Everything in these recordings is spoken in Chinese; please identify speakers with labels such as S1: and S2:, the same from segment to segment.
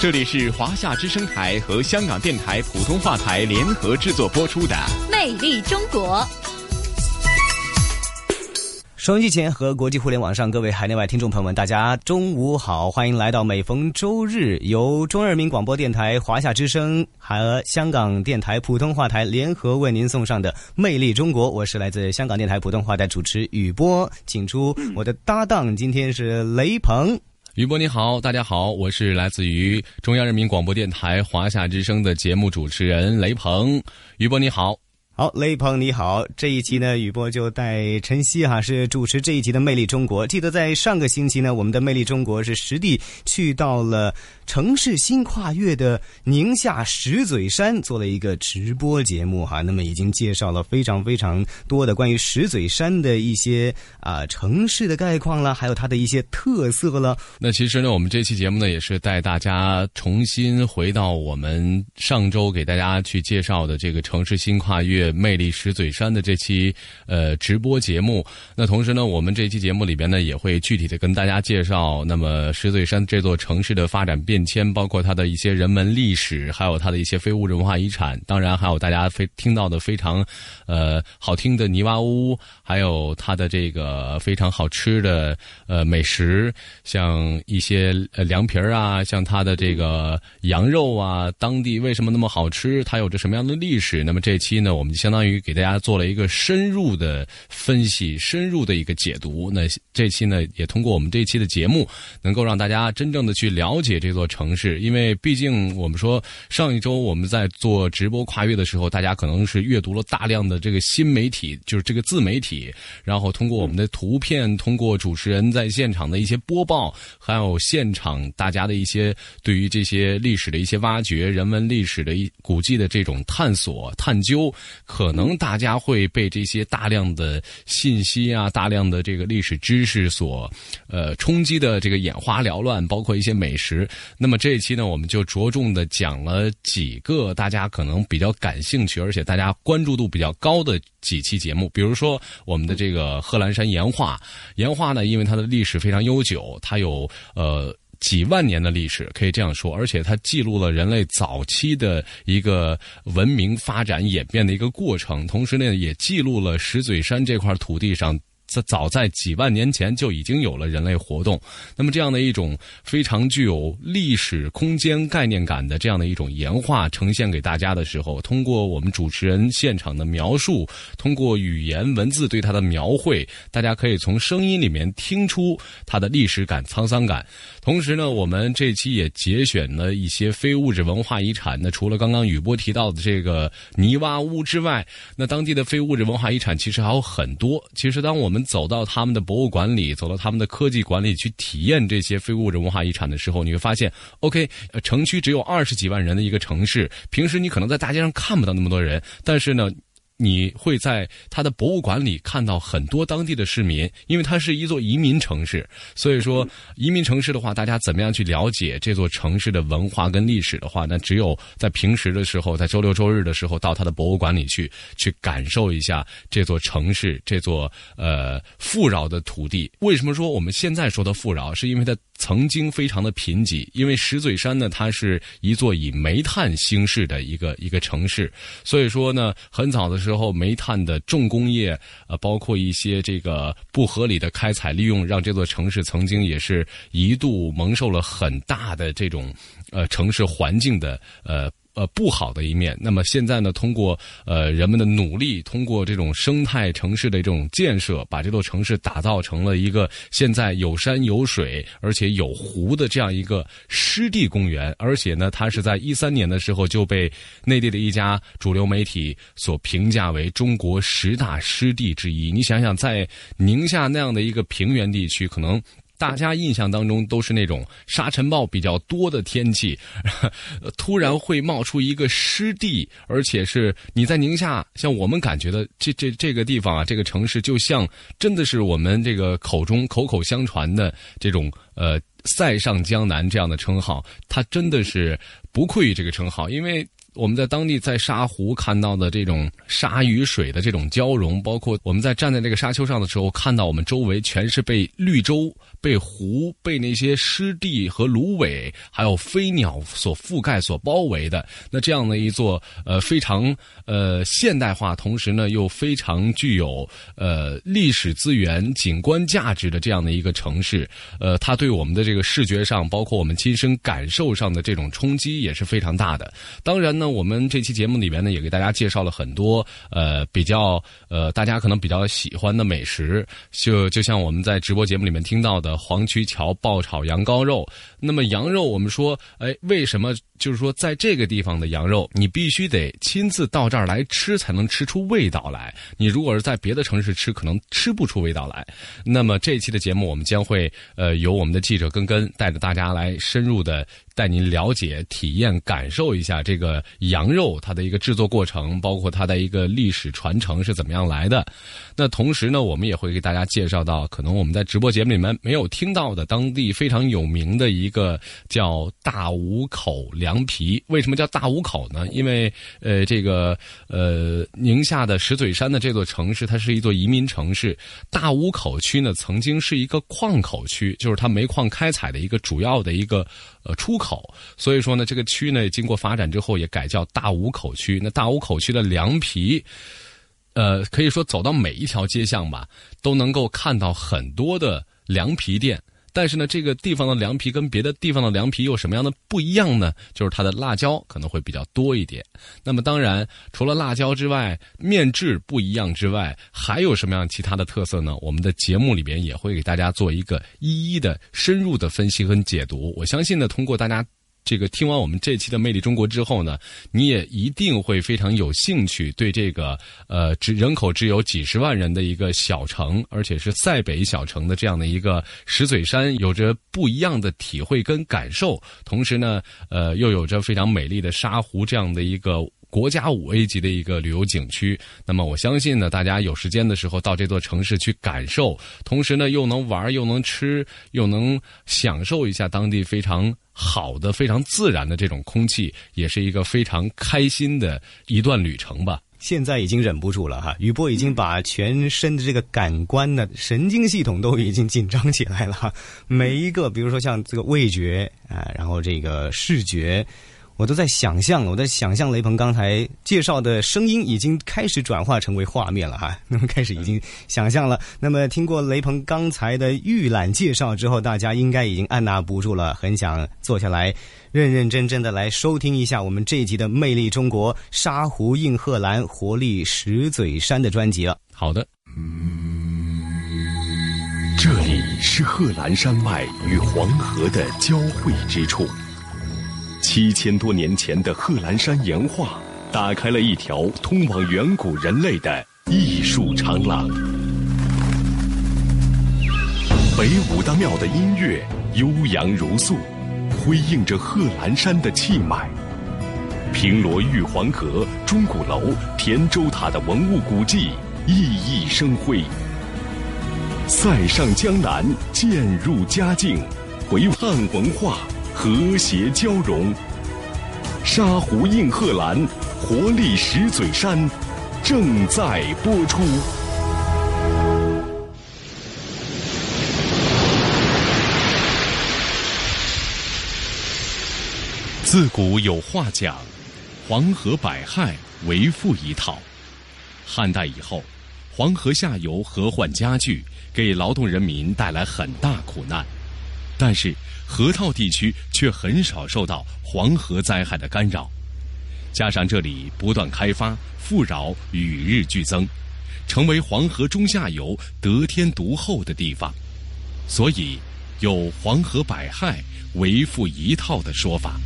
S1: 这里是华夏之声台和香港电台普通话台联合制作播出的《
S2: 魅力中国》。
S3: 收音机前和国际互联网上各位海内外听众朋友们，大家中午好，欢迎来到每逢周日由中央人民广播电台华夏之声和香港电台普通话台联合为您送上的《魅力中国》。我是来自香港电台普通话台主持雨波，请出我的搭档，今天是雷鹏。
S4: 于波你好，大家好，我是来自于中央人民广播电台华夏之声的节目主持人雷鹏。于波你好。
S3: 好，雷鹏你好，这一期呢，雨波就带晨曦哈是主持这一集的《魅力中国》。记得在上个星期呢，我们的《魅力中国》是实地去到了城市新跨越的宁夏石嘴山，做了一个直播节目哈。那么已经介绍了非常非常多的关于石嘴山的一些啊城市的概况了，还有它的一些特色了。
S4: 那其实呢，我们这期节目呢，也是带大家重新回到我们上周给大家去介绍的这个城市新跨越。魅力石嘴山的这期呃直播节目，那同时呢，我们这期节目里边呢也会具体的跟大家介绍，那么石嘴山这座城市的发展变迁，包括它的一些人文历史，还有它的一些非物质文化遗产，当然还有大家非听到的非常呃好听的泥洼屋，还有它的这个非常好吃的呃美食，像一些呃凉皮儿啊，像它的这个羊肉啊，当地为什么那么好吃？它有着什么样的历史？那么这期呢，我们相当于给大家做了一个深入的分析，深入的一个解读。那这期呢，也通过我们这期的节目，能够让大家真正的去了解这座城市。因为毕竟我们说，上一周我们在做直播跨越的时候，大家可能是阅读了大量的这个新媒体，就是这个自媒体，然后通过我们的图片，通过主持人在现场的一些播报，还有现场大家的一些对于这些历史的一些挖掘、人文历史的一古迹的这种探索、探究。可能大家会被这些大量的信息啊、大量的这个历史知识所呃冲击的这个眼花缭乱，包括一些美食。那么这一期呢，我们就着重的讲了几个大家可能比较感兴趣，而且大家关注度比较高的几期节目。比如说我们的这个贺兰山岩画，岩画呢，因为它的历史非常悠久，它有呃。几万年的历史可以这样说，而且它记录了人类早期的一个文明发展演变的一个过程，同时呢，也记录了石嘴山这块土地上。在早在几万年前就已经有了人类活动，那么这样的一种非常具有历史空间概念感的这样的一种岩画呈现给大家的时候，通过我们主持人现场的描述，通过语言文字对它的描绘，大家可以从声音里面听出它的历史感、沧桑感。同时呢，我们这期也节选了一些非物质文化遗产。那除了刚刚雨波提到的这个泥洼屋之外，那当地的非物质文化遗产其实还有很多。其实当我们走到他们的博物馆里，走到他们的科技馆里去体验这些非物质文化遗产的时候，你会发现，OK，城区只有二十几万人的一个城市，平时你可能在大街上看不到那么多人，但是呢。你会在它的博物馆里看到很多当地的市民，因为它是一座移民城市。所以说，移民城市的话，大家怎么样去了解这座城市的文化跟历史的话，那只有在平时的时候，在周六周日的时候，到它的博物馆里去，去感受一下这座城市，这座呃富饶的土地。为什么说我们现在说的富饶，是因为它曾经非常的贫瘠。因为石嘴山呢，它是一座以煤炭兴市的一个一个城市，所以说呢，很早的时候。煤炭的重工业，呃，包括一些这个不合理的开采利用，让这座城市曾经也是一度蒙受了很大的这种，呃，城市环境的呃。呃，不好的一面。那么现在呢，通过呃人们的努力，通过这种生态城市的这种建设，把这座城市打造成了一个现在有山有水，而且有湖的这样一个湿地公园。而且呢，它是在一三年的时候就被内地的一家主流媒体所评价为中国十大湿地之一。你想想，在宁夏那样的一个平原地区，可能。大家印象当中都是那种沙尘暴比较多的天气，突然会冒出一个湿地，而且是你在宁夏，像我们感觉的这这这个地方啊，这个城市就像真的是我们这个口中口口相传的这种呃“塞上江南”这样的称号，它真的是不愧于这个称号，因为。我们在当地在沙湖看到的这种沙与水的这种交融，包括我们在站在这个沙丘上的时候，看到我们周围全是被绿洲、被湖、被那些湿地和芦苇，还有飞鸟所覆盖、所包围的。那这样的一座呃非常呃现代化，同时呢又非常具有呃历史资源、景观价值的这样的一个城市，呃，它对我们的这个视觉上，包括我们亲身感受上的这种冲击也是非常大的。当然呢。我们这期节目里面呢，也给大家介绍了很多呃比较呃大家可能比较喜欢的美食，就就像我们在直播节目里面听到的黄渠桥爆炒羊羔肉。那么羊肉，我们说，哎，为什么就是说在这个地方的羊肉，你必须得亲自到这儿来吃才能吃出味道来？你如果是在别的城市吃，可能吃不出味道来。那么这一期的节目，我们将会呃由我们的记者根根带着大家来深入的。带您了解、体验、感受一下这个羊肉它的一个制作过程，包括它的一个历史传承是怎么样来的。那同时呢，我们也会给大家介绍到，可能我们在直播节目里面没有听到的当地非常有名的一个叫大五口凉皮。为什么叫大五口呢？因为呃，这个呃，宁夏的石嘴山的这座城市，它是一座移民城市。大五口区呢，曾经是一个矿口区，就是它煤矿开采的一个主要的一个。呃，出口，所以说呢，这个区呢，经过发展之后也改叫大武口区。那大武口区的凉皮，呃，可以说走到每一条街巷吧，都能够看到很多的凉皮店。但是呢，这个地方的凉皮跟别的地方的凉皮有什么样的不一样呢？就是它的辣椒可能会比较多一点。那么当然，除了辣椒之外，面质不一样之外，还有什么样其他的特色呢？我们的节目里边也会给大家做一个一一的深入的分析跟解读。我相信呢，通过大家。这个听完我们这期的《魅力中国》之后呢，你也一定会非常有兴趣，对这个呃只人口只有几十万人的一个小城，而且是塞北小城的这样的一个石嘴山，有着不一样的体会跟感受。同时呢，呃，又有着非常美丽的沙湖这样的一个。国家五 A 级的一个旅游景区，那么我相信呢，大家有时间的时候到这座城市去感受，同时呢又能玩又能吃又能享受一下当地非常好的、非常自然的这种空气，也是一个非常开心的一段旅程吧。
S3: 现在已经忍不住了哈，雨波已经把全身的这个感官的神经系统都已经紧张起来了，每一个，比如说像这个味觉啊，然后这个视觉。我都在想象，我在想象雷鹏刚才介绍的声音已经开始转化成为画面了哈，那 么开始已经想象了。那么听过雷鹏刚才的预览介绍之后，大家应该已经按捺不住了，很想坐下来认认真真的来收听一下我们这一集的《魅力中国沙湖映贺兰活力石嘴山》的专辑了。
S4: 好的，
S5: 这里是贺兰山脉与黄河的交汇之处。七千多年前的贺兰山岩画，打开了一条通往远古人类的艺术长廊。北武大庙的音乐悠扬如诉，辉映着贺兰山的气脉。平罗玉皇阁、钟鼓楼、田州塔的文物古迹熠熠生辉。塞上江南渐入佳境，回汉文化。和谐交融，沙湖映贺兰，活力石嘴山，正在播出。
S4: 自古有话讲：“黄河百害为富一套。”汉代以后，黄河下游河患加剧，给劳动人民带来很大苦难，但是。河套地区却很少受到黄河灾害的干扰，加上这里不断开发，富饶与日俱增，成为黄河中下游得天独厚的地方，所以有“黄河百害为富一套”的说法。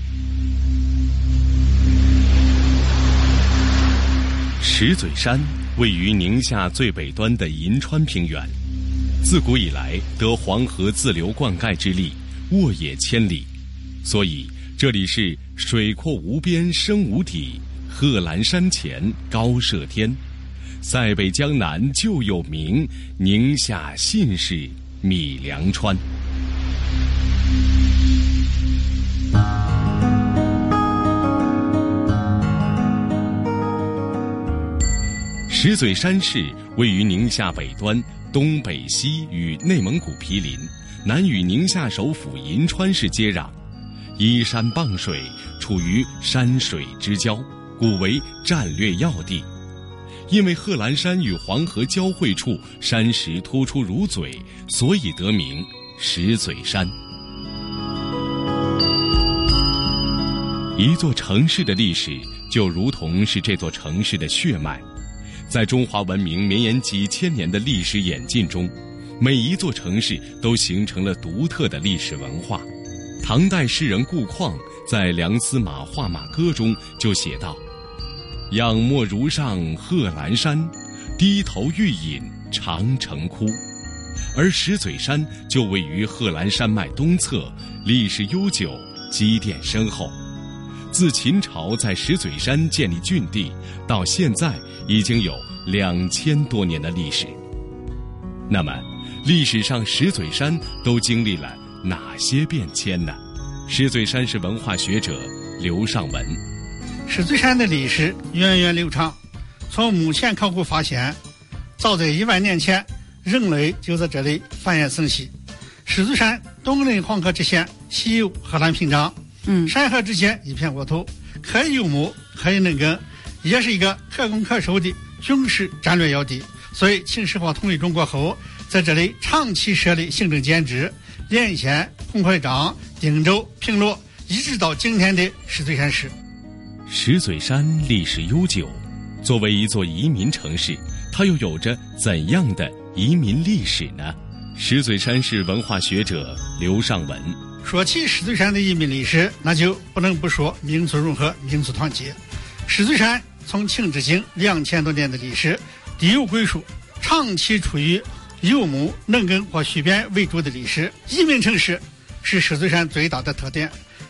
S4: 石嘴山位于宁夏最北端的银川平原，自古以来得黄河自流灌溉之力，沃野千里，所以这里是水阔无边深无底，贺兰山前高射天。塞北江南就有名，宁夏信是米粮川。石嘴山市位于宁夏北端，东北西与内蒙古毗邻，南与宁夏首府银川市接壤，依山傍水，处于山水之交，故为战略要地。因为贺兰山与黄河交汇处山石突出如嘴，所以得名石嘴山。一座城市的历史，就如同是这座城市的血脉。在中华文明绵延几千年的历史演进中，每一座城市都形成了独特的历史文化。唐代诗人顾况在《梁司马画马歌》中就写道：“仰莫如上贺兰山，低头欲饮长城窟。”而石嘴山就位于贺兰山脉东侧，历史悠久，积淀深厚。自秦朝在石嘴山建立郡地，到现在已经有两千多年的历史。那么，历史上石嘴山都经历了哪些变迁呢？石嘴山是文化学者刘尚文。
S6: 石嘴山的历史源远流长，从目前考古发现，早在一万年前，人类就在这里繁衍生息。石嘴山东临黄河之险，西有贺兰屏障。
S2: 嗯，
S6: 山河之间一片沃土，可以游牧，可以农耕，也是一个可攻可守的军事战略要地。所以，秦始皇统一中国后，在这里长期设立行政监制，连县、红会章、定州、平罗，一直到今天的石嘴山市。
S4: 石嘴山历史悠久，作为一座移民城市，它又有着怎样的移民历史呢？石嘴山市文化学者刘尚文。
S6: 说起石嘴山的移民历史，那就不能不说民族融合、民族团结。石嘴山从秦至今两千多年的历史，地有归属，长期处于游牧、农耕或蓄边为主的历史。移民城市是石嘴山最大的特点。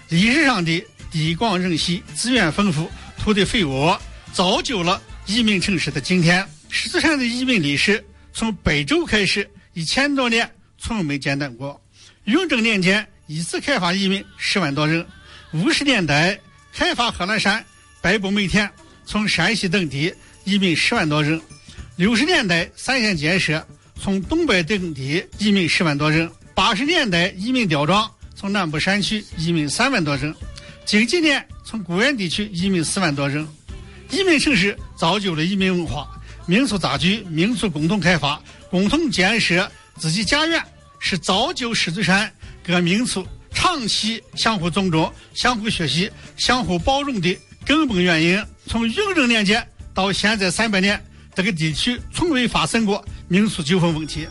S6: 历史上的地广人稀、资源丰富、土地肥沃，造就了移民城市的今天。石嘴山的移民历史从北周开始，一千多年从没间断过。雍正年间。一次开发移民十万多人，五十年代开发贺兰山、百步梅田，从山西等地移民十万多人；六十年代三线建设，从东北等地移民十万多人；八十年代移民吊庄，从南部山区移民三万多人；近几年从固原地区移民四万多人。移民城市造就了移民文化，民族杂居，民族共同开发，共同建设自己家园，是造就石嘴山。各民族长期相互尊重、相互学习、相互包容的根本原因。从雍正年间到现在三百年，这个地区从未发生过民俗纠纷问题。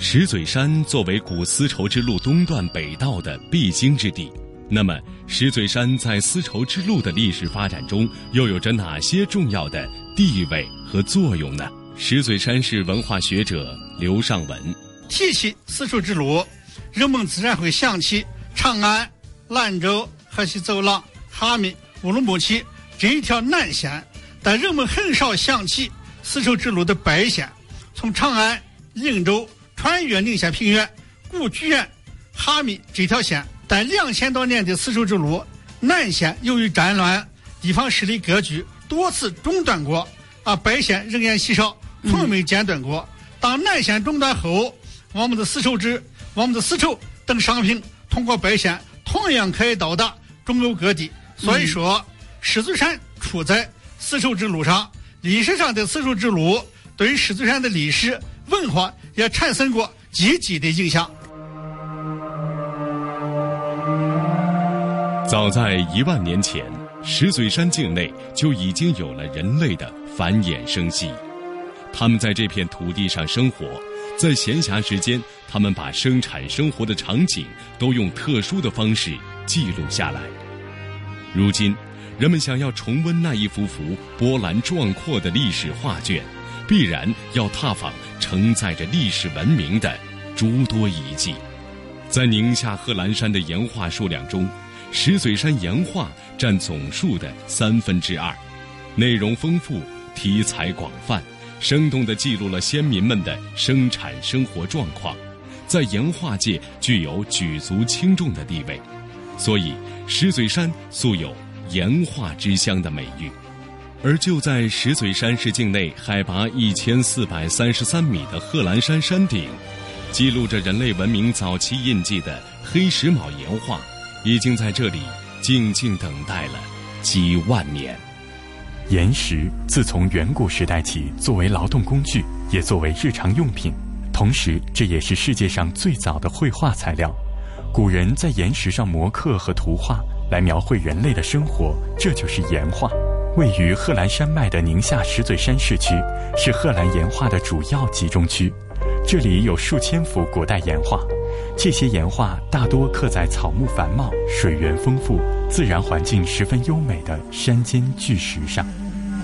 S4: 石嘴山作为古丝绸之路东段北道的必经之地，那么石嘴山在丝绸之路的历史发展中又有着哪些重要的地位和作用呢？石嘴山市文化学者刘尚文
S6: 提起丝绸之路。人们自然会想起长安、兰州、河西走廊、哈密、乌鲁木齐这一条南线，但人们很少想起丝绸之路的北线，从长安、灵州穿越宁夏平原、古居原、哈密这条线。但两千多年的丝绸之路南线由于战乱、地方势力割据，多次中断过，啊，北线人烟稀少，从没间断过。当南线中断后，我们的丝绸之我们的丝绸等商品通过北线同样可以到达中欧各地，所以说狮子山处在丝绸之路上。历史上的丝绸之路对狮子山的历史文化也产生过积极的影响。
S4: 早在一万年前，石嘴山境内就已经有了人类的繁衍生息，他们在这片土地上生活。在闲暇时间，他们把生产生活的场景都用特殊的方式记录下来。如今，人们想要重温那一幅幅波澜壮阔的历史画卷，必然要踏访承载着历史文明的诸多遗迹。在宁夏贺兰山的岩画数量中，石嘴山岩画占总数的三分之二，内容丰富，题材广泛，生动地记录了先民们的生产生活状况，在岩画界具有举足轻重的地位，所以石嘴山素有“岩画之乡”的美誉。而就在石嘴山市境内，海拔一千四百三十三米的贺兰山山顶。记录着人类文明早期印记的黑石卯岩画，已经在这里静静等待了几万年。
S7: 岩石自从远古时代起，作为劳动工具，也作为日常用品。同时，这也是世界上最早的绘画材料。古人在岩石上磨刻和图画，来描绘人类的生活，这就是岩画。位于贺兰山脉的宁夏石嘴山市区，是贺兰岩画的主要集中区。这里有数千幅古代岩画，这些岩画大多刻在草木繁茂、水源丰富、自然环境十分优美的山间巨石上。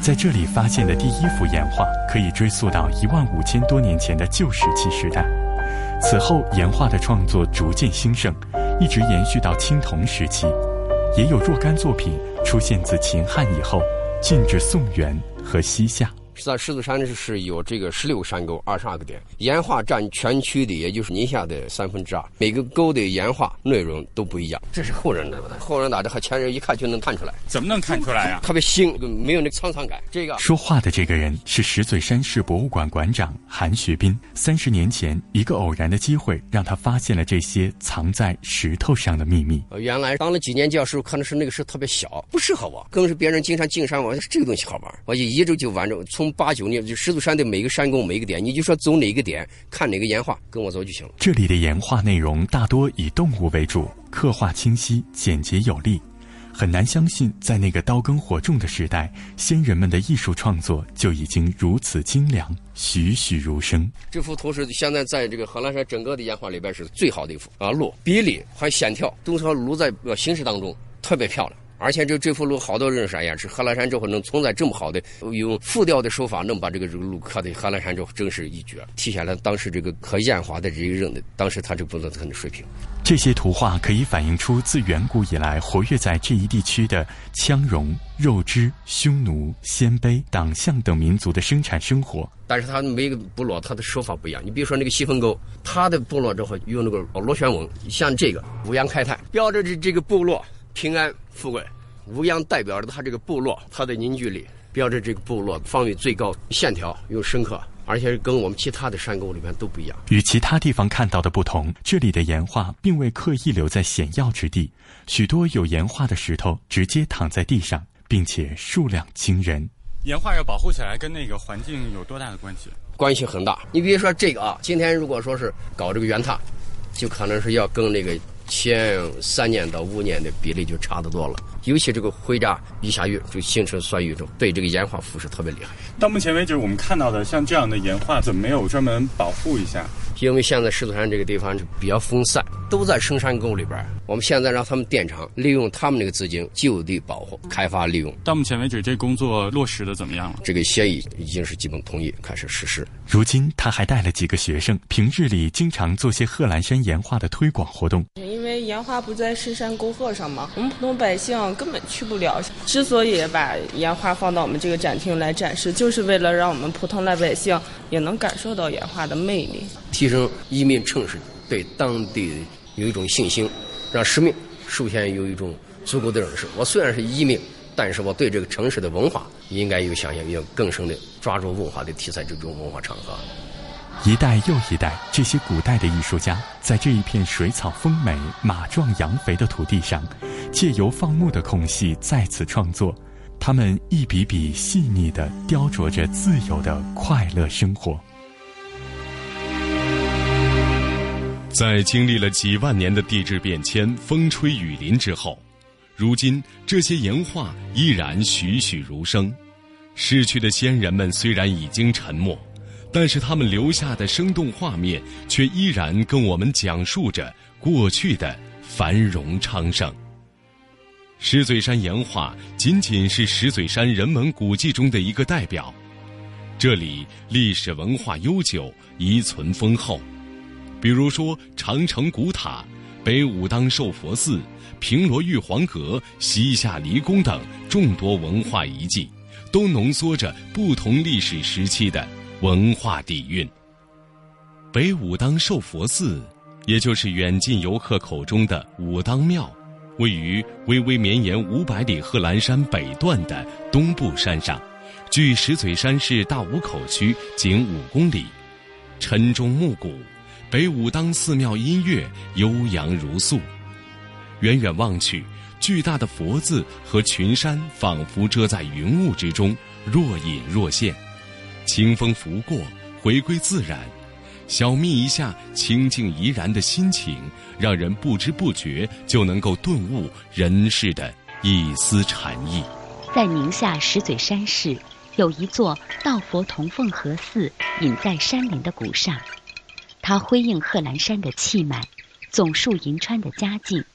S7: 在这里发现的第一幅岩画，可以追溯到一万五千多年前的旧石器时代。此后，岩画的创作逐渐兴盛，一直延续到青铜时期，也有若干作品出现自秦汉以后，进至宋元和西夏。
S8: 在狮子山是有这个十六个山沟，二十二个点，岩画占全区的，也就是宁夏的三分之二。每个沟的岩画内容都不一样。这是后人的，后人打的和前人一看就能看出来。
S9: 怎么能看出来呀？
S8: 特别新，没有那沧桑感。这个
S7: 说话的这个人是石嘴山市博物馆馆长韩学斌。三十年前，一个偶然的机会让他发现了这些藏在石头上的秘密。
S8: 原来当了几年教授，可能是那个时候特别小，不适合我。更是别人经常进山，玩这个东西好玩，我就一直就玩着从。从八九年，就石柱山的每个山沟每个点，你就说走哪个点看哪个岩画，跟我走就行了。
S7: 这里的岩画内容大多以动物为主，刻画清晰、简洁有力，很难相信在那个刀耕火种的时代，先人们的艺术创作就已经如此精良、栩栩如生。
S8: 这幅图是现在在这个贺兰山整个的岩画里边是最好的一幅啊，鹿比例还有线条，都是路在形式当中特别漂亮。而且这这幅路好多人说呀，是贺兰山之后能存在这么好的用复调的手法，能把这个这个路刻的贺兰山之后真是一绝，体现了当时这个刻岩画的这个人的当时他这个工作的水平。
S7: 这些图画可以反映出自远古以来活跃在这一地区的羌戎、肉支、匈奴、鲜卑、党项等民族的生产生活。
S8: 但是他每个部落他的手法不一样，你比如说那个西风沟，他的部落之后用那个螺旋纹，像这个五羊开泰，标志着这这个部落。平安富贵，五羊代表着他这个部落，它的凝聚力，标志这个部落方位最高，线条又深刻，而且跟我们其他的山沟里面都不一样。
S7: 与其他地方看到的不同，这里的岩画并未刻意留在险要之地，许多有岩画的石头直接躺在地上，并且数量惊人。
S9: 岩画要保护起来，跟那个环境有多大的关系？
S8: 关系很大。你比如说这个啊，今天如果说是搞这个圆塔，就可能是要跟那个。前三年到五年的比例就差得多了，尤其这个灰渣一下雨就形成酸雨中，对这个岩化腐蚀特别厉害。
S9: 到目前为止，我们看到的像这样的岩化，怎么没有专门保护一下？
S8: 因为现在狮子山这个地方就比较分散，都在深山沟里边。我们现在让他们电厂利用他们那个资金就地保护、开发利用。
S9: 到目前为止，这工作落实的怎么样了？
S8: 这个协议已经是基本同意开始实施。
S7: 如今他还带了几个学生，平日里经常做些贺兰山岩画的推广活动。
S10: 因为岩画不在深山沟壑上嘛，我们普通百姓根本去不了。之所以把岩画放到我们这个展厅来展示，就是为了让我们普通老百姓也能感受到岩画的魅力。
S8: 提提升移民城市对当地有一种信心，让市民首先有一种足够的认识。我虽然是移民，但是我对这个城市的文化应该有想象，要更深的抓住文化的题材，这种文化场合。
S7: 一代又一代，这些古代的艺术家在这一片水草丰美、马壮羊肥的土地上，借由放牧的空隙再次创作。他们一笔笔细腻地雕琢着自由的快乐生活。
S4: 在经历了几万年的地质变迁、风吹雨淋之后，如今这些岩画依然栩栩如生。逝去的先人们虽然已经沉没，但是他们留下的生动画面却依然跟我们讲述着过去的繁荣昌盛。石嘴山岩画仅仅是石嘴山人文古迹中的一个代表。这里历史文化悠久，遗存丰厚。比如说长城古塔、北武当寿佛寺、平罗玉皇阁、西夏离宫等众多文化遗迹，都浓缩着不同历史时期的文化底蕴。北武当寿佛寺，也就是远近游客口中的武当庙，位于巍巍绵延五百里贺兰山北段的东部山上，距石嘴山市大武口区仅五公里。晨钟暮鼓，北武当寺庙音乐悠扬如诉。远远望去，巨大的佛字和群山仿佛遮在云雾之中，若隐若现。清风拂过，回归自然。小眯一下清静怡然的心情，让人不知不觉就能够顿悟人世的一丝禅意。
S11: 在宁夏石嘴山市，有一座道佛同凤和寺，隐在山林的古刹，它辉映贺兰山的气脉，总树银川的佳境。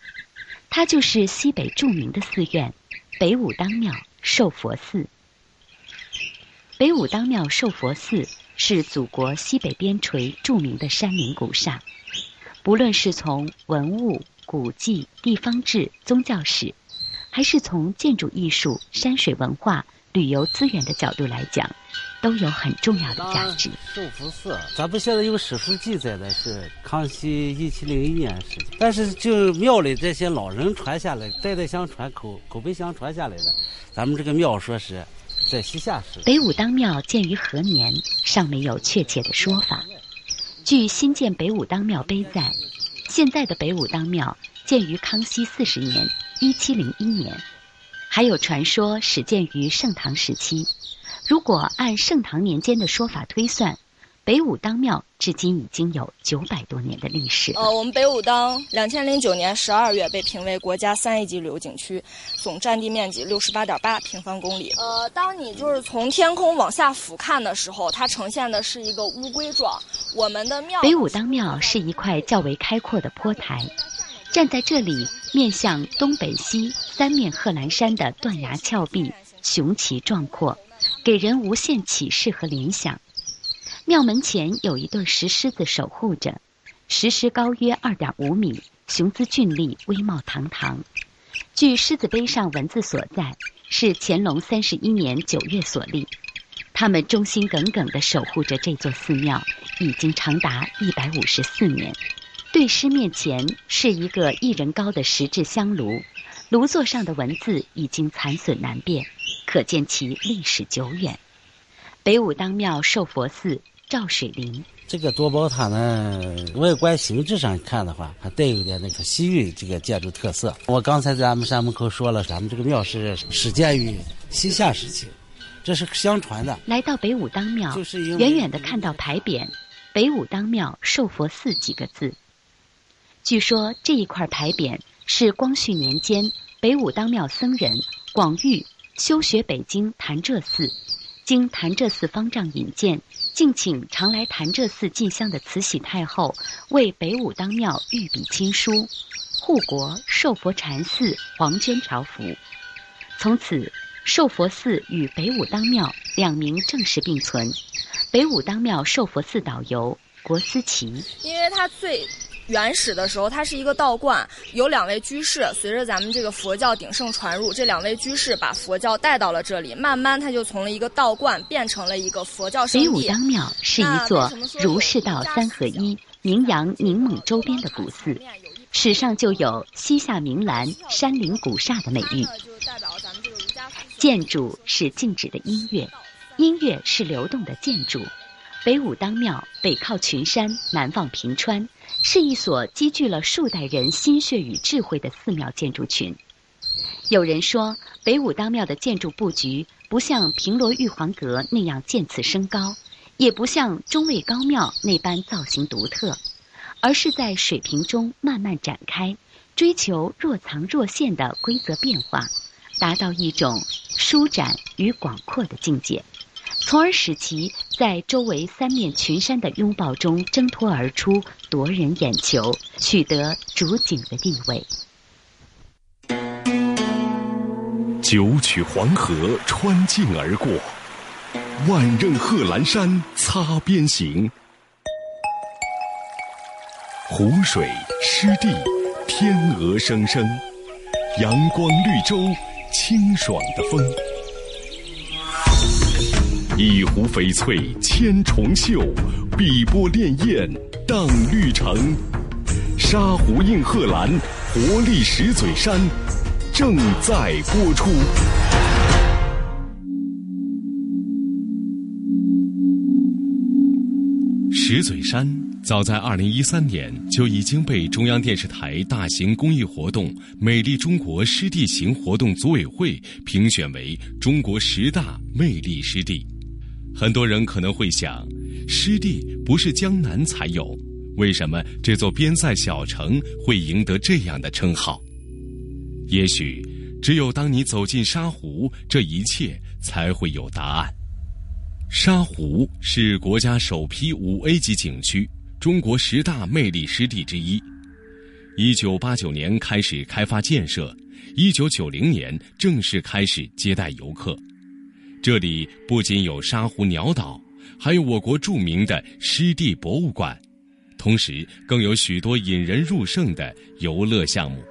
S11: 它就是西北著名的寺院——北武当庙寿佛寺。北武当庙寿佛寺。是祖国西北边陲著名的山林古刹，不论是从文物、古迹、地方志、宗教史，还是从建筑艺术、山水文化、旅游资源的角度来讲，都有很重要的价值。
S12: 寿福寺，咱们现在有史书记载的是康熙一七零一年事情，但是就庙里这些老人传下来，代代相传、口口碑相传下来的，咱们这个庙说是。在西夏时，
S11: 北武当庙建于何年，尚没有确切的说法。据新建北武当庙碑载，现在的北武当庙建于康熙四十年（一七零一年），还有传说始建于盛唐时期。如果按盛唐年间的说法推算。北武当庙至今已经有九百多年的历史。
S13: 呃，我们北武当两千零九年十二月被评为国家三 A 级旅游景区，总占地面积六十八点八平方公里。呃，当你就是从天空往下俯瞰的时候，它呈现的是一个乌龟状。我们的庙
S11: 北武当庙是一块较为开阔的坡台，站在这里，面向东北西三面贺兰山的断崖峭壁，雄奇壮阔，给人无限启示和联想。庙门前有一对石狮子守护着，石狮高约二点五米，雄姿俊丽，威貌堂堂。据狮子碑上文字所在，是乾隆三十一年九月所立。他们忠心耿耿地守护着这座寺庙，已经长达一百五十四年。对狮面前是一个一人高的石质香炉，炉座上的文字已经残损难辨，可见其历史久远。北武当庙寿佛寺。赵水林，
S12: 这个多宝塔呢，外观形制上看的话，还带有点那个西域这个建筑特色。我刚才在咱们山门口说了，咱们这个庙是始建于西夏时期，这是相传的。
S11: 来到北武当庙，远远的看到牌匾“北武当庙寿佛寺”几个字。据说这一块牌匾是光绪年间北武当庙僧人广玉修学北京潭柘寺，经潭柘寺方丈引荐。敬请常来潭柘寺进香的慈禧太后为北武当庙御笔亲书，护国寿佛禅寺黄绢条幅。从此，寿佛寺与北武当庙两名正式并存。北武当庙寿佛寺导游郭思琪，
S13: 因为他最。原始的时候，它是一个道观，有两位居士。随着咱们这个佛教鼎盛传入，这两位居士把佛教带到了这里，慢慢它就从了一个道观变成了一个佛教圣地。
S11: 北武当庙是一座儒释道三合一、名扬宁蒙周边的古寺，史上就有“西夏名兰，山林古刹”的美誉。建筑是静止的音乐，音乐是流动的建筑。北武当庙北靠群山，南望平川。是一所积聚了数代人心血与智慧的寺庙建筑群。有人说，北武当庙的建筑布局不像平罗玉皇阁那样渐次升高，也不像中卫高庙那般造型独特，而是在水平中慢慢展开，追求若藏若现的规则变化，达到一种舒展与广阔的境界。从而使其在周围三面群山的拥抱中挣脱而出，夺人眼球，取得主景的地位。
S4: 九曲黄河穿境而过，
S5: 万仞贺兰山擦边行，湖水湿地，天鹅声声，阳光绿洲，清爽的风，一湖翡翠千重秀，碧波潋滟荡绿城，沙湖映贺兰，活力石嘴山，正在播出。
S4: 石嘴山早在二零一三年就已经被中央电视台大型公益活动“美丽中国湿地行”活动组委会评选为中国十大魅力湿地。很多人可能会想，湿地不是江南才有，为什么这座边塞小城会赢得这样的称号？也许，只有当你走进沙湖，这一切才会有答案。沙湖是国家首批五 A 级景区，中国十大魅力湿地之一。一九八九年开始开发建设，一九九零年正式开始接待游客。这里不仅有沙湖鸟岛，还有我国著名的湿地博物馆，同时更有许多引人入胜的游乐项目，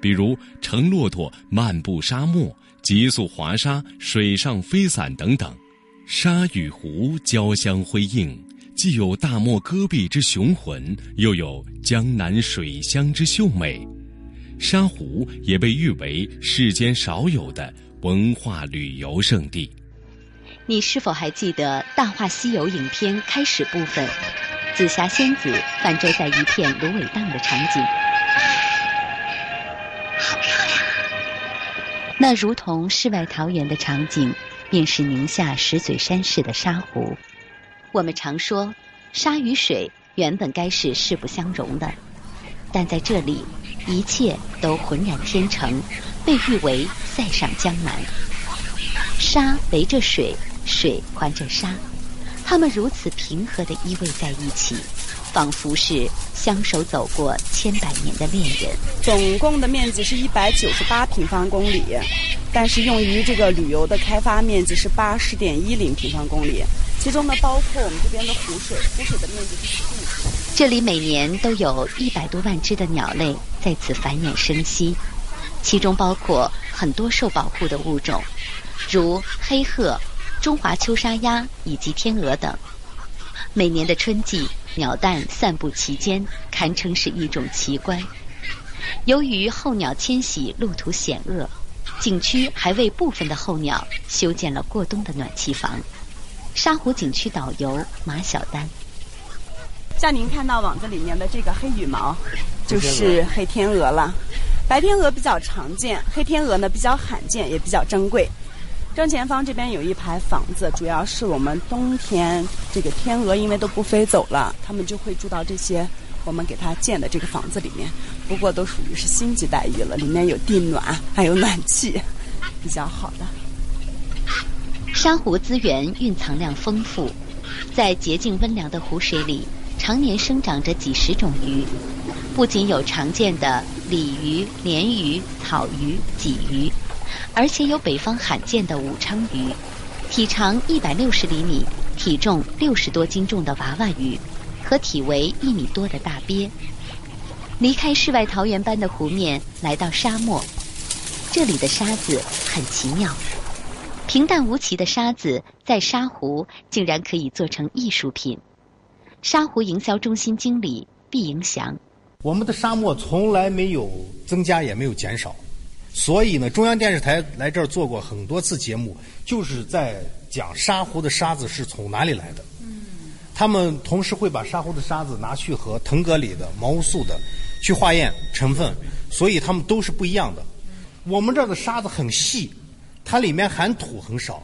S4: 比如乘骆驼漫步沙漠、极速滑沙、水上飞伞等等。沙与湖交相辉映，既有大漠戈壁之雄浑，又有江南水乡之秀美。沙湖也被誉为世间少有的文化旅游胜地。
S11: 你是否还记得《大话西游》影片开始部分，紫霞仙子泛舟在一片芦苇荡的场景？好漂亮！那如同世外桃源的场景。便是宁夏石嘴山市的沙湖。我们常说，沙与水原本该是势不相容的，但在这里，一切都浑然天成，被誉为“塞上江南”。沙围着水，水环着沙，它们如此平和地依偎在一起，仿佛是相守走过千百年的恋人。
S14: 总共的面积是一百九十八平方公里。但是用于这个旅游的开发面积是八十点一零平方公里，其中呢包括我们这边的湖水，湖水的面积是十五。
S11: 这里每年都有一百多万只的鸟类在此繁衍生息，其中包括很多受保护的物种，如黑鹤、中华秋沙鸭以及天鹅等。每年的春季，鸟蛋散布其间，堪称是一种奇观。由于候鸟迁徙路途险恶。景区还为部分的候鸟修建了过冬的暖气房。沙湖景区导游马小丹，
S14: 像您看到网子里面的这个黑羽毛，就是黑天鹅了。白天鹅比较常见，黑天鹅呢比较罕见，也比较珍贵。正前方这边有一排房子，主要是我们冬天这个天鹅因为都不飞走了，它们就会住到这些。我们给它建的这个房子里面，不过都属于是星级待遇了，里面有地暖，还有暖气，比较好的。
S11: 沙湖资源蕴藏量丰富，在洁净温凉的湖水里，常年生长着几十种鱼，不仅有常见的鲤鱼、鲢鱼、草鱼、鲫鱼，而且有北方罕见的武昌鱼，体长一百六十厘米、体重六十多斤重的娃娃鱼。和体为一米多的大鳖，离开世外桃源般的湖面，来到沙漠。这里的沙子很奇妙，平淡无奇的沙子在沙湖竟然可以做成艺术品。沙湖营销中心经理毕迎祥：
S15: 我们的沙漠从来没有增加，也没有减少，所以呢，中央电视台来这儿做过很多次节目，就是在讲沙湖的沙子是从哪里来的。他们同时会把沙湖的沙子拿去和腾格里的、毛乌素的去化验成分，所以他们都是不一样的。我们这儿的沙子很细，它里面含土很少，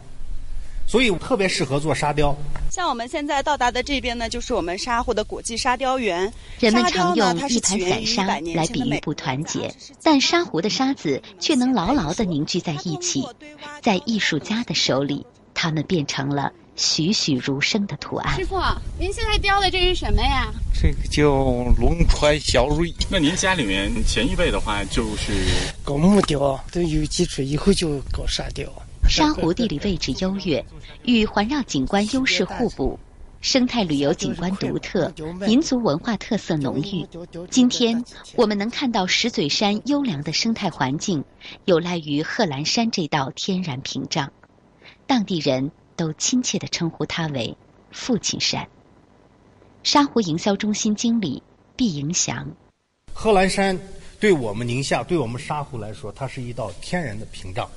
S15: 所以特别适合做沙雕。
S14: 像我们现在到达的这边呢，就是我们沙湖的国际沙雕园。
S11: 人们常用一盘散沙来比喻不团结，但沙湖的沙子却能牢牢地凝聚在一起，在艺术家的手里，它们变成了。栩栩如生的图案。
S16: 师傅，您现在雕的这是什么呀？
S17: 这个叫龙川小蕊。
S9: 那您家里面前一辈的话就是
S17: 搞木雕，都有基础以后就搞沙雕。
S11: 沙湖地理位置优越，与环绕景观优势互补，生态旅游景观独特，民族文化特色浓郁。今天我们能看到石嘴山优良的生态环境，有赖于贺兰山这道天然屏障。当地人都亲切地称呼它为“父亲山”。沙湖营销中心经理毕迎祥：
S15: 贺兰山对我们宁夏、对我们沙湖来说，它是一道天然的屏障。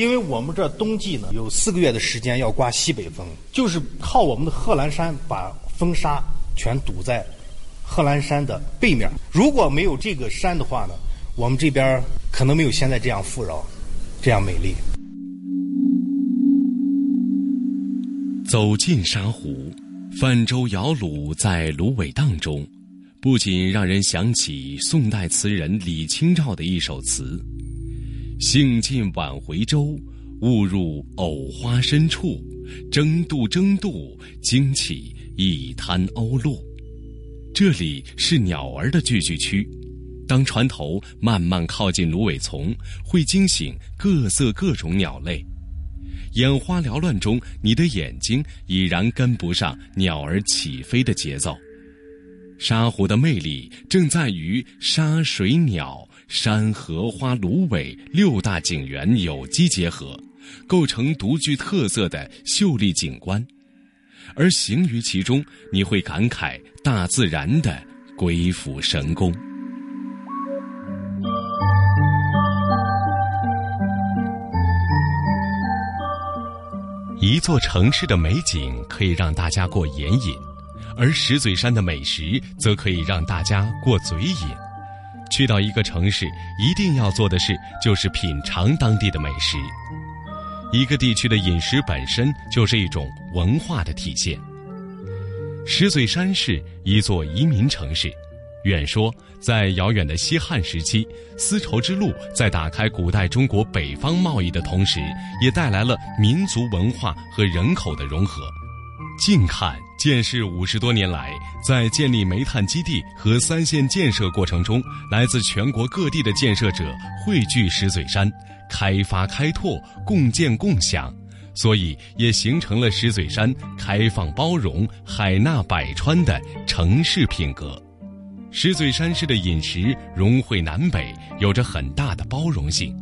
S15: 因为我们这冬季呢，有四个月的时间要刮西北风，就是靠我们的贺兰山把风沙全堵在贺兰山的背面。如果没有这个山的话呢，我们这边可能没有现在这样富饶，这样美丽。
S4: 走进沙湖，泛舟摇橹在芦苇荡中，不仅让人想起宋代词人李清照的一首词。兴尽晚回舟，误入藕花深处。争渡，争渡，惊起一滩鸥鹭。这里是鸟儿的聚居区。当船头慢慢靠近芦苇丛，会惊醒各色各种鸟类。眼花缭乱中，你的眼睛已然跟不上鸟儿起飞的节奏。沙湖的魅力正在于沙、水、鸟。山河花芦苇六大景园有机结合，构成独具特色的秀丽景观，而行于其中，你会感慨大自然的鬼斧神工。一座城市的美景可以让大家过眼瘾，而石嘴山的美食则可以让大家过嘴瘾。去到一个城市，一定要做的事就是品尝当地的美食。一个地区的饮食本身就是一种文化的体现。石嘴山是一座移民城市，远说在遥远的西汉时期，丝绸之路在打开古代中国北方贸易的同时，也带来了民族文化和人口的融合。近看。建市五十多年来，在建立煤炭基地和三线建设过程中，来自全国各地的建设者汇聚石嘴山，开发开拓，共建共享，所以也形成了石嘴山开放包容、海纳百川的城市品格。石嘴山市的饮食融汇南北，有着很大的包容性。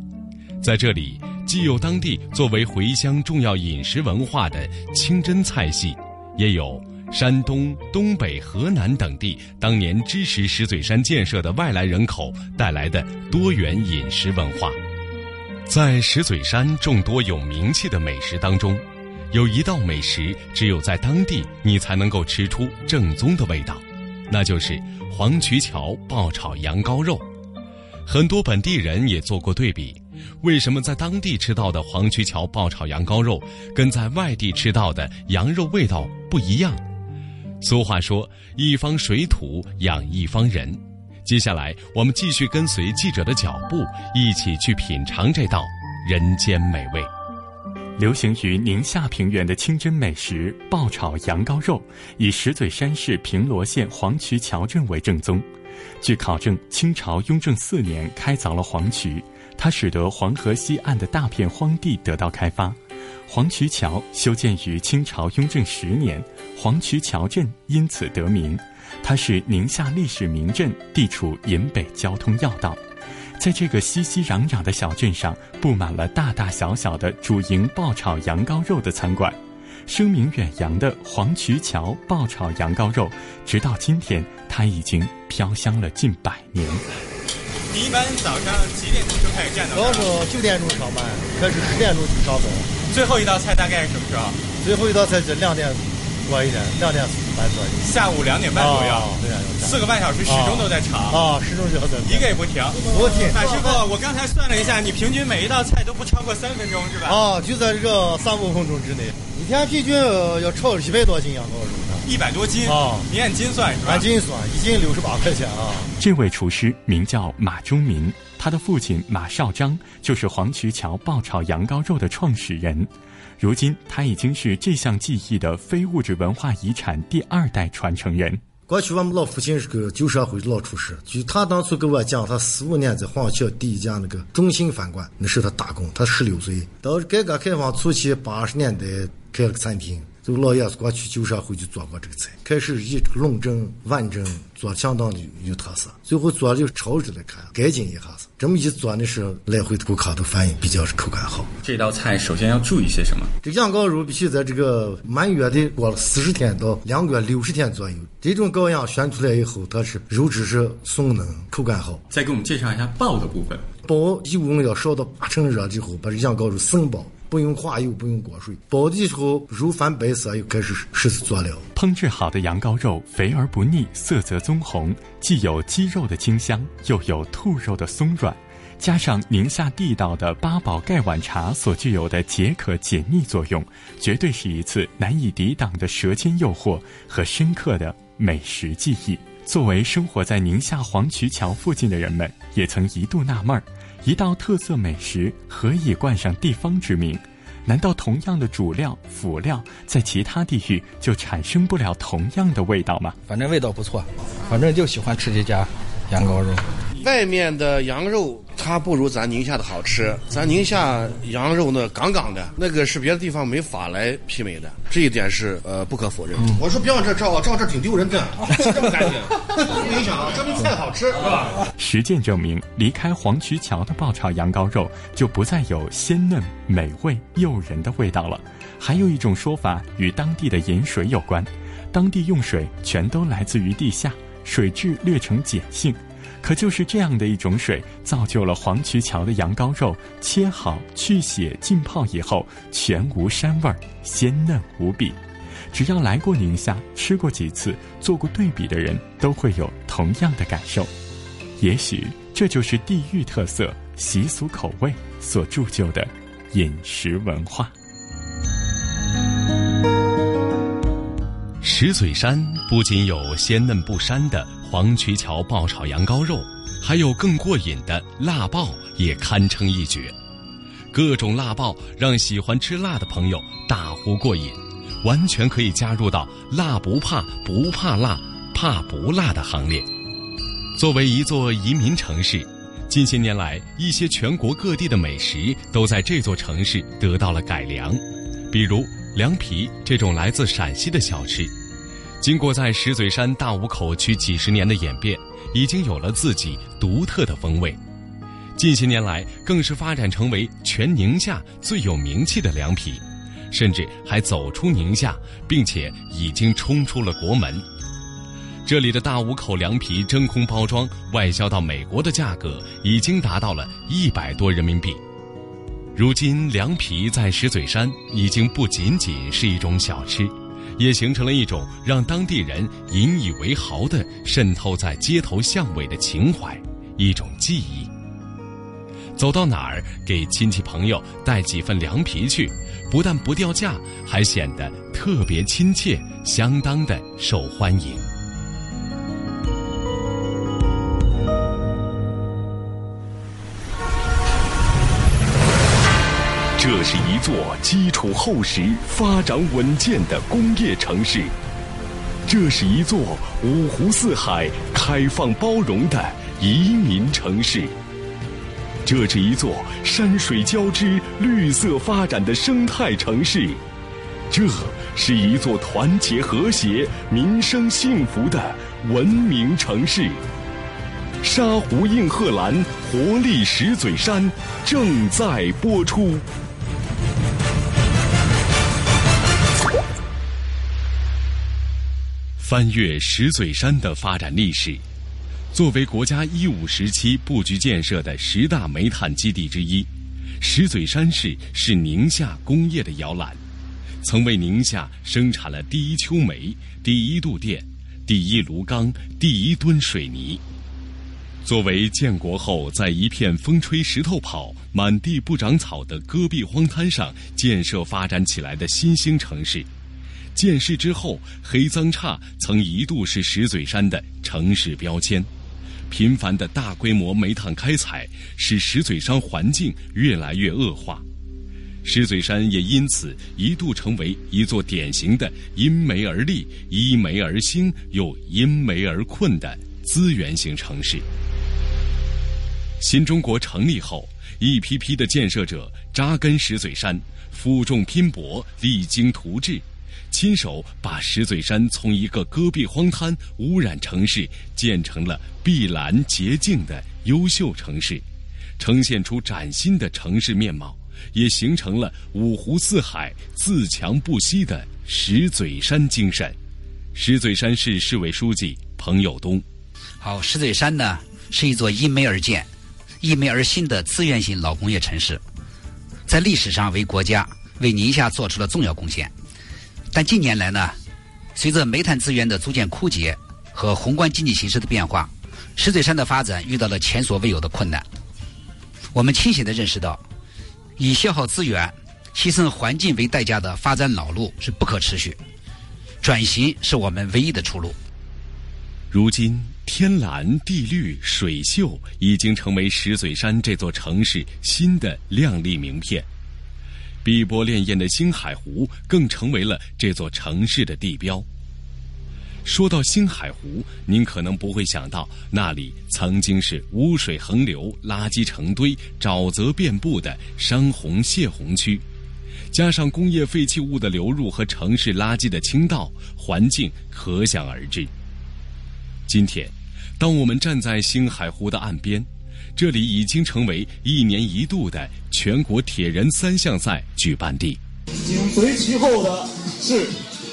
S4: 在这里，既有当地作为回乡重要饮食文化的清真菜系，也有。山东、东北、河南等地当年支持石嘴山建设的外来人口带来的多元饮食文化，在石嘴山众多有名气的美食当中，有一道美食只有在当地你才能够吃出正宗的味道，那就是黄渠桥爆炒羊羔肉。很多本地人也做过对比，为什么在当地吃到的黄渠桥爆炒羊羔肉跟在外地吃到的羊肉味道不一样？俗话说：“一方水土养一方人。”接下来，我们继续跟随记者的脚步，一起去品尝这道人间美味。
S7: 流行于宁夏平原的清真美食——爆炒羊羔肉，以石嘴山市平罗县黄渠桥镇为正宗。据考证，清朝雍正四年开凿了黄渠，它使得黄河西岸的大片荒地得到开发。黄渠桥修建于清朝雍正十年，黄渠桥镇因此得名。它是宁夏历史名镇，地处银北交通要道。在这个熙熙攘攘的小镇上，布满了大大小小的主营爆炒羊羔肉的餐馆。声名远扬的黄渠桥爆炒羊羔肉，直到今天，它已经飘香了近百年。
S18: 你一般早上几点钟就开始站到？
S19: 早上九点钟上班，开始十点钟去上班。
S18: 最后一道菜大概是什么时候？
S19: 最后一道菜是两点多一点，两点半左右。
S18: 下午两点半左右，四个半小时始终都在炒
S19: 啊，始终就在
S18: 一个也不停，
S19: 不停。
S18: 马师傅，我刚才算了一下，你平均每一道菜都不超过三分钟，是吧？
S19: 啊，就在这个三五分钟之内，一天平均要炒一百多斤羊羔肉。
S18: 一百多斤啊！你按斤算是吧？
S19: 按斤算，一斤六十八块钱啊。
S7: 这位厨师名叫马忠民，他的父亲马少章就是黄渠桥爆炒羊羔肉的创始人。如今，他已经是这项技艺的非物质文化遗产第二代传承人。
S19: 过去我们老父亲是个旧社会的老厨师，据他当初给我讲，他四五年在黄桥第一家那个中信饭馆，那是他打工，他十六岁，到改革开放初期八十年代开了个餐厅。这个老爷子过去旧社会就做过这个菜，开始以这个龙蒸、碗蒸做相当的有特色，最后做的就炒着来看，改进一下子。这么一做呢是来回的顾客都反应比较是口感好。
S9: 这道菜首先要注意些什么？
S19: 这羊羔肉必须在这个满月的过了四十天到两个月六十天左右，这种羔羊选出来以后，它是肉质是松嫩，口感好。
S9: 再给我们介绍一下爆的部分。
S19: 爆一共要烧到八成热之后，把这羊羔肉生爆。不用化油，不用过水，包的时候肉泛白色，又开始实施佐料。
S7: 烹制好的羊羔肉肥而不腻，色泽棕红，既有鸡肉的清香，又有兔肉的松软，加上宁夏地道的八宝盖碗茶所具有的解渴解腻作用，绝对是一次难以抵挡的舌尖诱惑和深刻的美食记忆。作为生活在宁夏黄渠桥附近的人们，也曾一度纳闷儿。一道特色美食何以冠上地方之名？难道同样的主料辅料，在其他地域就产生不了同样的味道吗？
S20: 反正味道不错，反正就喜欢吃这家羊羔肉。
S21: 外面的羊肉它不如咱宁夏的好吃，咱宁夏羊肉呢杠杠的，那个是别的地方没法来媲美的，这一点是呃不可否认。
S19: 我说别往这照，照这挺丢人的，这么干净，不影响啊，证明菜好吃是吧？
S7: 实践证明，离开黄渠桥的爆炒羊羔肉就不再有鲜嫩、美味、诱人的味道了。还有一种说法与当地的饮水有关，当地用水全都来自于地下，水质略呈碱性。可就是这样的一种水，造就了黄渠桥的羊羔肉切好、去血、浸泡以后，全无膻味儿，鲜嫩无比。只要来过宁夏、吃过几次、做过对比的人，都会有同样的感受。也许这就是地域特色、习俗口味所铸就的饮食文化。
S4: 石嘴山不仅有鲜嫩不膻的。黄渠桥爆炒羊羔肉，还有更过瘾的辣爆，也堪称一绝。各种辣爆让喜欢吃辣的朋友大呼过瘾，完全可以加入到辣不怕、不怕辣、怕不辣的行列。作为一座移民城市，近些年来，一些全国各地的美食都在这座城市得到了改良，比如凉皮这种来自陕西的小吃。经过在石嘴山大武口区几十年的演变，已经有了自己独特的风味。近些年来，更是发展成为全宁夏最有名气的凉皮，甚至还走出宁夏，并且已经冲出了国门。这里的大武口凉皮真空包装，外销到美国的价格已经达到了一百多人民币。如今，凉皮在石嘴山已经不仅仅是一种小吃。也形成了一种让当地人引以为豪的渗透在街头巷尾的情怀，一种记忆。走到哪儿给亲戚朋友带几份凉皮去，不但不掉价，还显得特别亲切，相当的受欢迎。
S5: 这是一座基础厚实、发展稳健的工业城市，这是一座五湖四海、开放包容的移民城市，这是一座山水交织、绿色发展的生态城市，这是一座团结和谐、民生幸福的文明城市。沙湖映贺兰，活力石嘴山正在播出。
S4: 翻越石嘴山的发展历史，作为国家一五时期布局建设的十大煤炭基地之一，石嘴山市是宁夏工业的摇篮，曾为宁夏生产了第一秋煤、第一度电、第一炉钢、第一吨水泥。作为建国后在一片风吹石头跑、满地不长草的戈壁荒滩上建设发展起来的新兴城市。建市之后，黑脏差曾一度是石嘴山的城市标签。频繁的大规模煤炭开采使石嘴山环境越来越恶化。石嘴山也因此一度成为一座典型的因煤而立、依煤而兴又因煤而困的资源型城市。新中国成立后，一批批的建设者扎根石嘴山，负重拼搏，励精图治，亲手把石嘴山从一个戈壁荒滩、污染城市建成了碧蓝洁净的优秀城市，呈现出崭新的城市面貌。也形成了五湖四海自强不息的石嘴山精神。石嘴山市市委书记彭友东：
S22: 好，石嘴山呢是一座因煤而建、依煤而兴的资源型老工业城市，在历史上为国家、为宁夏做出了重要贡献。但近年来呢，随着煤炭资源的逐渐枯竭和宏观经济形势的变化，石嘴山的发展遇到了前所未有的困难。我们清醒地认识到。以消耗资源、牺牲环境为代价的发展老路是不可持续，转型是我们唯一的出路。
S4: 如今，天蓝地绿水秀已经成为石嘴山这座城市新的亮丽名片，碧波潋滟的星海湖更成为了这座城市的地标。说到星海湖，您可能不会想到那里曾经是污水横流、垃圾成堆、沼泽遍布的山洪泄洪区，加上工业废弃物的流入和城市垃圾的倾倒，环境可想而知。今天，当我们站在星海湖的岸边，这里已经成为一年一度的全国铁人三项赛举办地。
S23: 紧随其后的是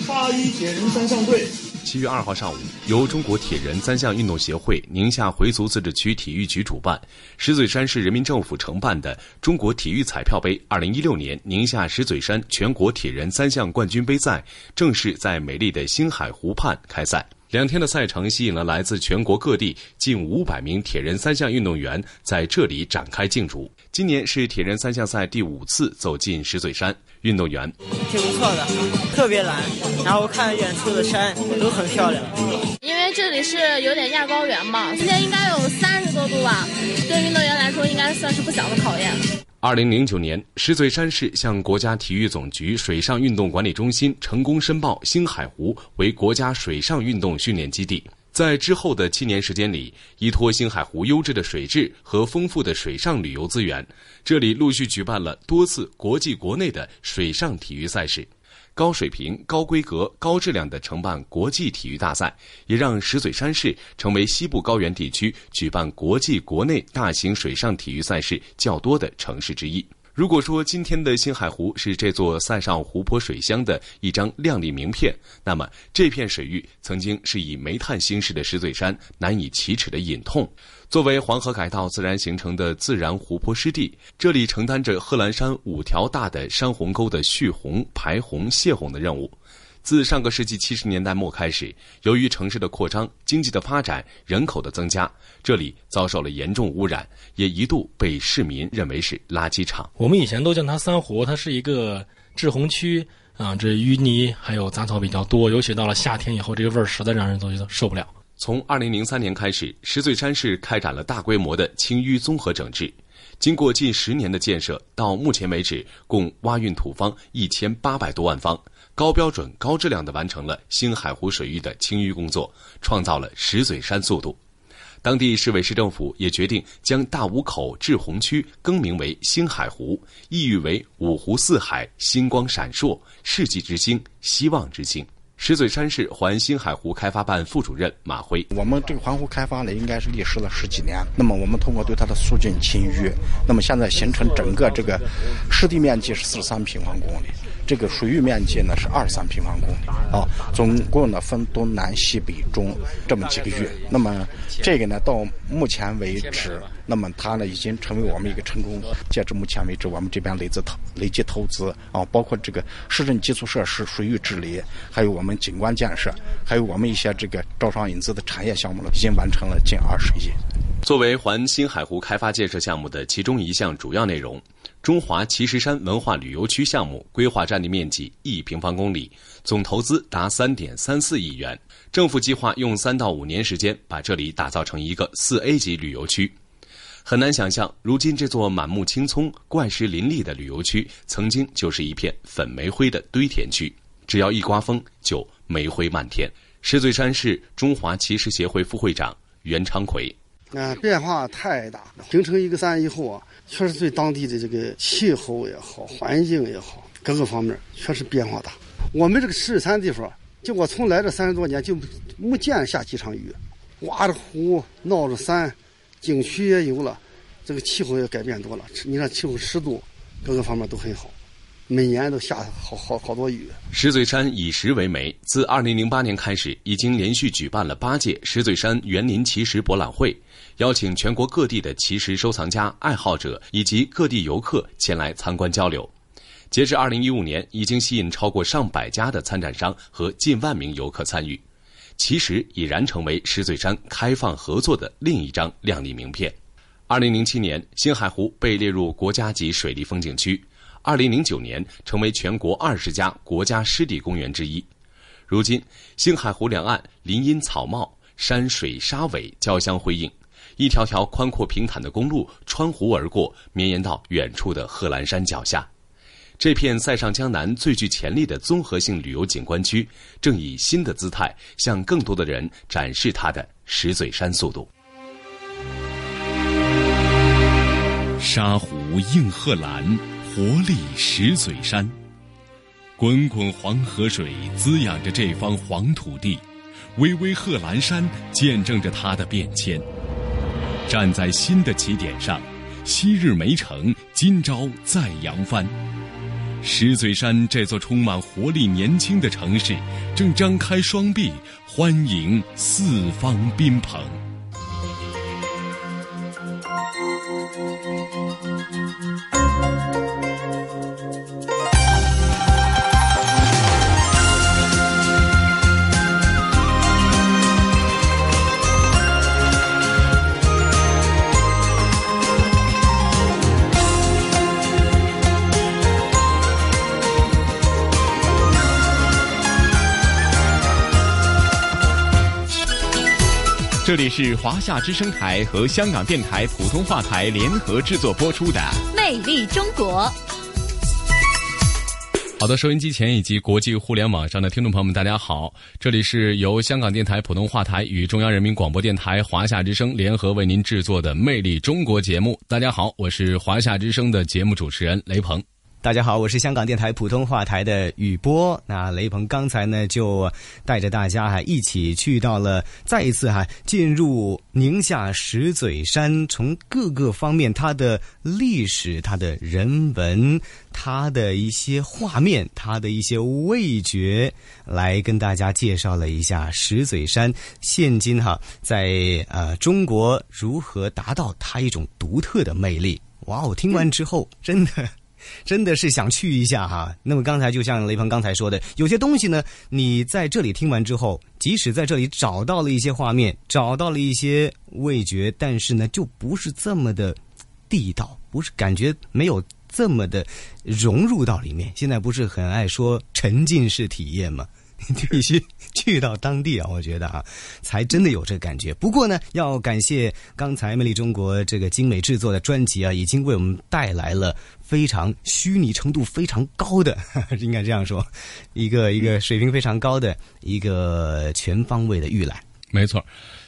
S23: 八一铁人三项队。
S4: 七月二号上午，由中国铁人三项运动协会宁夏回族自治区体育局主办，石嘴山市人民政府承办的中国体育彩票杯二零一六年宁夏石嘴山全国铁人三项冠军杯赛正式在美丽的星海湖畔开赛。两天的赛程吸引了来自全国各地近五百名铁人三项运动员在这里展开竞逐。今年是铁人三项赛第五次走进石嘴山。运动员
S24: 挺不错的，特别蓝，然后看远处的山都很漂亮。
S25: 因为这里是有点亚高原嘛，今天应该有三十多度吧，对运动员来说应该算是不小的考验。
S4: 二零零九年，石嘴山市向国家体育总局水上运动管理中心成功申报星海湖为国家水上运动训练基地。在之后的七年时间里，依托星海湖优质的水质和丰富的水上旅游资源，这里陆续举办了多次国际国内的水上体育赛事，高水平、高规格、高质量的承办国际体育大赛，也让石嘴山市成为西部高原地区举办国际国内大型水上体育赛事较多的城市之一。如果说今天的星海湖是这座塞上湖泊水乡的一张亮丽名片，那么这片水域曾经是以煤炭兴市的石嘴山难以启齿的隐痛。作为黄河改道自然形成的自然湖泊湿地，这里承担着贺兰山五条大的山洪沟的蓄洪、排洪、泄洪的任务。自上个世纪七十年代末开始，由于城市的扩张、经济的发展、人口的增加，这里遭受了严重污染，也一度被市民认为是垃圾场。
S26: 我们以前都叫它三湖，它是一个滞洪区啊，这淤泥还有杂草比较多，尤其到了夏天以后，这个味儿实在让人都觉得受不了。
S4: 从二零零三年开始，石嘴山市开展了大规模的清淤综合整治，经过近十年的建设，到目前为止，共挖运土方一千八百多万方。高标准、高质量地完成了星海湖水域的清淤工作，创造了石嘴山速度。当地市委市政府也决定将大五口滞洪区更名为星海湖，意喻为五湖四海星光闪烁，世纪之星，希望之星。石嘴山市环星海湖开发办副主任马辉：
S27: 我们这个环湖开发呢，应该是历时了十几年。那么我们通过对它的疏浚清淤，那么现在形成整个这个湿地面积是四十三平方公里。这个水域面积呢是二十三平方公里啊，总共呢分东南西北中这么几个域。那么这个呢到目前为止，那么它呢已经成为我们一个成功。截至目前为止，我们这边累计投累计投资啊，包括这个市政基础设施、水域治理，还有我们景观建设，还有我们一些这个招商引资的产业项目了，已经完成了近二十亿。
S4: 作为环星海湖开发建设项目的其中一项主要内容。中华奇石山文化旅游区项目规划占地面积一平方公里，总投资达三点三四亿元。政府计划用三到五年时间把这里打造成一个四 A 级旅游区。
S28: 很难想象，如今这座满目青葱、怪石林立的旅游区，曾经就是一片粉煤灰的堆填区。只要一刮风，就煤灰漫天。石嘴山市中华奇石协会副会长袁昌奎。
S29: 啊，变化太大，形成一个山以后啊，确实对当地的这个气候也好、环境也好，各个方面确实变化大。我们这个石嘴山地方，就我从来这三十多年就没见下几场雨，挖着湖、闹着山，景区也有了，这个气候也改变多了。你看气候湿度，各个方面都很好。每年都下好好好多雨。
S28: 石嘴山以石为媒，自二零零八年开始，已经连续举办了八届石嘴山园林奇石博览会，邀请全国各地的奇石收藏家、爱好者以及各地游客前来参观交流。截至二零一五年，已经吸引超过上百家的参展商和近万名游客参与。奇石已然成为石嘴山开放合作的另一张亮丽名片。二零零七年，星海湖被列入国家级水利风景区。二零零九年，成为全国二十家国家湿地公园之一。如今，星海湖两岸林荫草茂，山水沙尾交相辉映，一条条宽阔平坦的公路穿湖而过，绵延到远处的贺兰山脚下。这片塞上江南最具潜力的综合性旅游景观区，正以新的姿态向更多的人展示它的石嘴山速度。
S5: 沙湖映贺兰。活力石嘴山，滚滚黄河水滋养着这方黄土地，巍巍贺兰山见证着它的变迁。站在新的起点上，昔日梅城今朝再扬帆。石嘴山这座充满活力、年轻的城市，正张开双臂欢迎四方宾朋。
S30: 这里是华夏之声台和香港电台普通话台联合制作播出的《
S31: 魅力中国》。
S4: 好的，收音机前以及国际互联网上的听众朋友们，大家好！这里是由香港电台普通话台与中央人民广播电台华夏之声联合为您制作的《魅力中国》节目。大家好，我是华夏之声的节目主持人雷鹏。
S30: 大家好，我是香港电台普通话台的雨波。那雷鹏刚才呢，就带着大家哈一起去到了，再一次哈进入宁夏石嘴山，从各个方面，它的历史、它的人文、它的一些画面、它的一些味觉，来跟大家介绍了一下石嘴山现今哈在呃中国如何达到它一种独特的魅力。哇哦，听完之后真的。真的是想去一下哈。那么刚才就像雷鹏刚才说的，有些东西呢，你在这里听完之后，即使在这里找到了一些画面，找到了一些味觉，但是呢，就不是这么的地道，不是感觉没有这么的融入到里面。现在不是很爱说沉浸式体验吗？必须去到当地啊，我觉得啊，才真的有这感觉。不过呢，要感谢刚才《魅力中国》这个精美制作的专辑啊，已经为我们带来了非常虚拟程度非常高的，应该这样说，一个一个水平非常高的一个全方位的预览。
S4: 没错。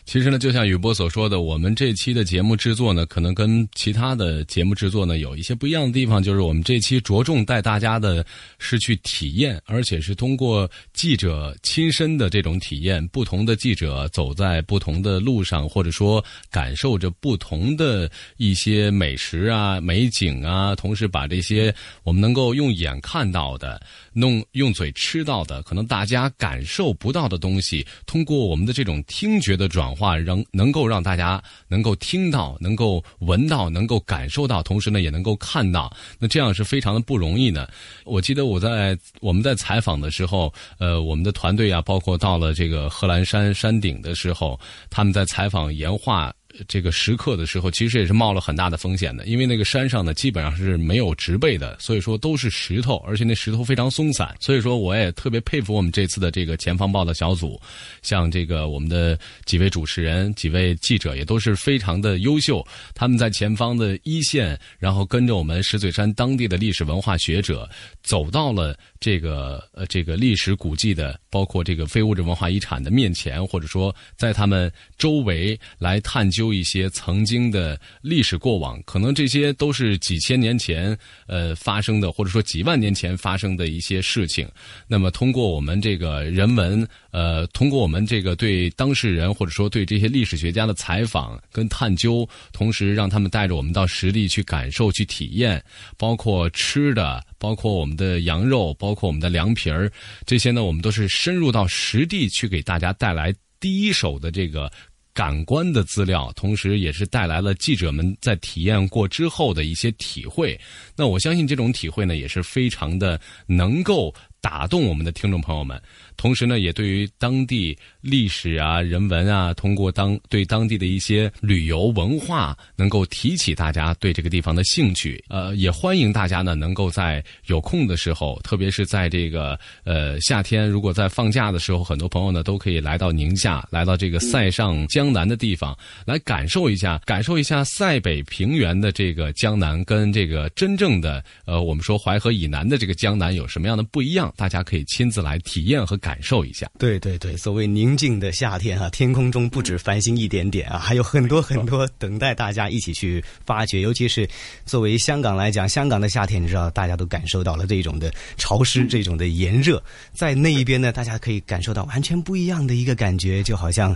S4: 其实呢，就像雨波所说的，我们这期的节目制作呢，可能跟其他的节目制作呢有一些不一样的地方，就是我们这期着重带大家的是去体验，而且是通过记者亲身的这种体验，不同的记者走在不同的路上，或者说感受着不同的一些美食啊、美景啊，同时把这些我们能够用眼看到的、弄用嘴吃到的，可能大家感受不到的东西，通过我们的这种听觉的转。化仍能够让大家能够听到、能够闻到、能够感受到，同时呢也能够看到，那这样是非常的不容易的。我记得我在我们在采访的时候，呃，我们的团队啊，包括到了这个贺兰山山顶的时候，他们在采访岩画。这个时刻的时候，其实也是冒了很大的风险的，因为那个山上呢基本上是没有植被的，所以说都是石头，而且那石头非常松散，所以说我也特别佩服我们这次的这个前方报道小组，像这个我们的几位主持人、几位记者也都是非常的优秀，他们在前方的一线，然后跟着我们石嘴山当地的历史文化学者走到了这个呃这个历史古迹的，包括这个非物质文化遗产的面前，或者说在他们周围来探究一些曾经的历史过往，可能这些都是几千年前呃发生的，或者说几万年前发生的一些事情。那么通过我们这个人文，呃，通过我们这个对当事人或者说对这些历史学家的采访跟探究，同时让他们带着我们到实地去感受、去体验，包括吃的，包括我们的羊肉，包括我们的凉皮儿，这些呢，我们都是深入到实地去给大家带来第一手的这个。感官的资料，同时也是带来了记者们在体验过之后的一些体会。那我相信这种体会呢，也是非常的能够打动我们的听众朋友们。同时呢，也对于当地历史啊、人文啊，通过当对当地的一些旅游文化，能够提起大家对这个地方的兴趣。呃，也欢迎大家呢，能够在有空的时候，特别是在这个呃夏天，如果在放假的时候，很多朋友呢都可以来到宁夏，来到这个塞上江南的地方，来感受一下，感受一下塞北平原的这个江南，跟这个真正的呃我们说淮河以南的这个江南有什么样的不一样？大家可以亲自来体验和感。感受一下，
S30: 对对对，所谓宁静的夏天啊，天空中不止繁星一点点啊，还有很多很多等待大家一起去发掘。尤其是作为香港来讲，香港的夏天，你知道，大家都感受到了这种的潮湿，这种的炎热，在那一边呢，大家可以感受到完全不一样的一个感觉，就好像。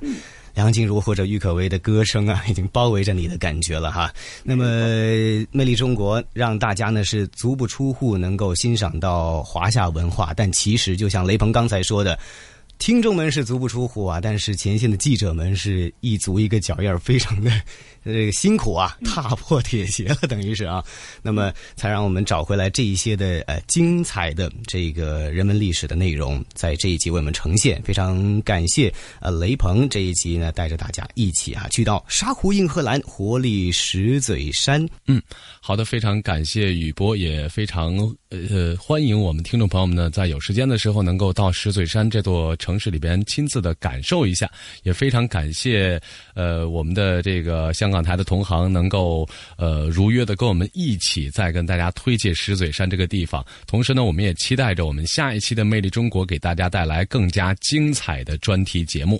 S30: 梁静茹或者郁可唯的歌声啊，已经包围着你的感觉了哈。那么，魅力中国让大家呢是足不出户能够欣赏到华夏文化，但其实就像雷鹏刚才说的。听众们是足不出户啊，但是前线的记者们是一足一个脚印儿，非常的这个辛苦啊，踏破铁鞋了，等于是啊，那么才让我们找回来这一些的呃精彩的这个人文历史的内容，在这一集为我们呈现。非常感谢呃雷鹏这一集呢，带着大家一起啊去到沙湖硬荷兰活力石嘴山。
S4: 嗯，好的，非常感谢雨波，也非常呃欢迎我们听众朋友们呢，在有时间的时候能够到石嘴山这座城。市里边亲自的感受一下，也非常感谢呃我们的这个香港台的同行能够呃如约的跟我们一起再跟大家推介石嘴山这个地方。同时呢，我们也期待着我们下一期的《魅力中国》给大家带来更加精彩的专题节目。